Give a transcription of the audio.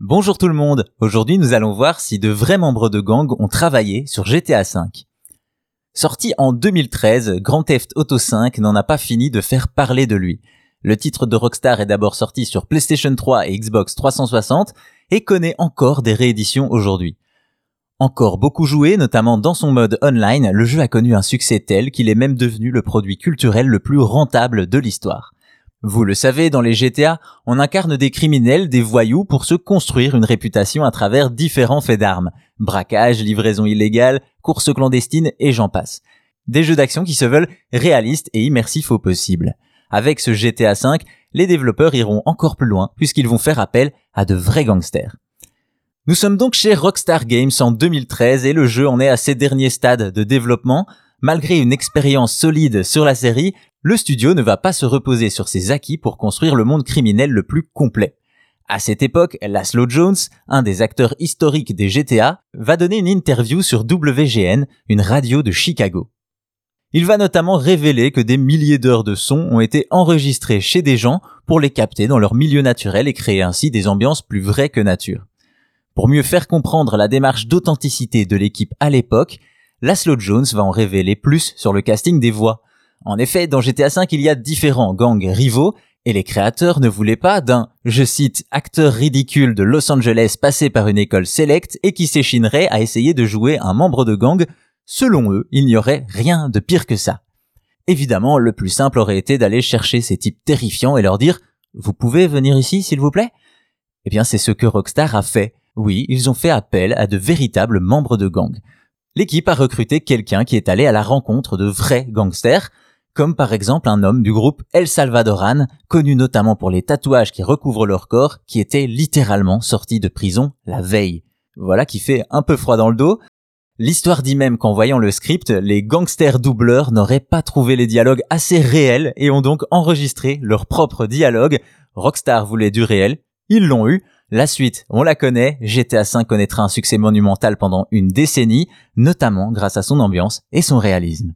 Bonjour tout le monde, aujourd'hui nous allons voir si de vrais membres de gang ont travaillé sur GTA V. Sorti en 2013, Grand Theft Auto V n'en a pas fini de faire parler de lui. Le titre de Rockstar est d'abord sorti sur PlayStation 3 et Xbox 360 et connaît encore des rééditions aujourd'hui. Encore beaucoup joué, notamment dans son mode online, le jeu a connu un succès tel qu'il est même devenu le produit culturel le plus rentable de l'histoire. Vous le savez, dans les GTA, on incarne des criminels, des voyous pour se construire une réputation à travers différents faits d'armes. Braquage, livraison illégale, course clandestine et j'en passe. Des jeux d'action qui se veulent réalistes et immersifs au possible. Avec ce GTA V, les développeurs iront encore plus loin puisqu'ils vont faire appel à de vrais gangsters. Nous sommes donc chez Rockstar Games en 2013 et le jeu en est à ses derniers stades de développement. Malgré une expérience solide sur la série, le studio ne va pas se reposer sur ses acquis pour construire le monde criminel le plus complet. À cette époque, Laszlo Jones, un des acteurs historiques des GTA, va donner une interview sur WGN, une radio de Chicago. Il va notamment révéler que des milliers d'heures de sons ont été enregistrées chez des gens pour les capter dans leur milieu naturel et créer ainsi des ambiances plus vraies que nature. Pour mieux faire comprendre la démarche d'authenticité de l'équipe à l'époque, Laszlo Jones va en révéler plus sur le casting des voix, en effet, dans GTA V, il y a différents gangs rivaux, et les créateurs ne voulaient pas d'un, je cite, acteur ridicule de Los Angeles passé par une école sélecte et qui s'échinerait à essayer de jouer un membre de gang. Selon eux, il n'y aurait rien de pire que ça. Évidemment, le plus simple aurait été d'aller chercher ces types terrifiants et leur dire Vous pouvez venir ici, s'il vous plaît? Eh bien, c'est ce que Rockstar a fait. Oui, ils ont fait appel à de véritables membres de gang. L'équipe a recruté quelqu'un qui est allé à la rencontre de vrais gangsters, comme par exemple un homme du groupe El Salvadoran, connu notamment pour les tatouages qui recouvrent leur corps, qui était littéralement sorti de prison la veille. Voilà qui fait un peu froid dans le dos. L'histoire dit même qu'en voyant le script, les gangsters doubleurs n'auraient pas trouvé les dialogues assez réels et ont donc enregistré leur propre dialogue. Rockstar voulait du réel, ils l'ont eu. La suite, on la connaît, GTA V connaîtra un succès monumental pendant une décennie, notamment grâce à son ambiance et son réalisme.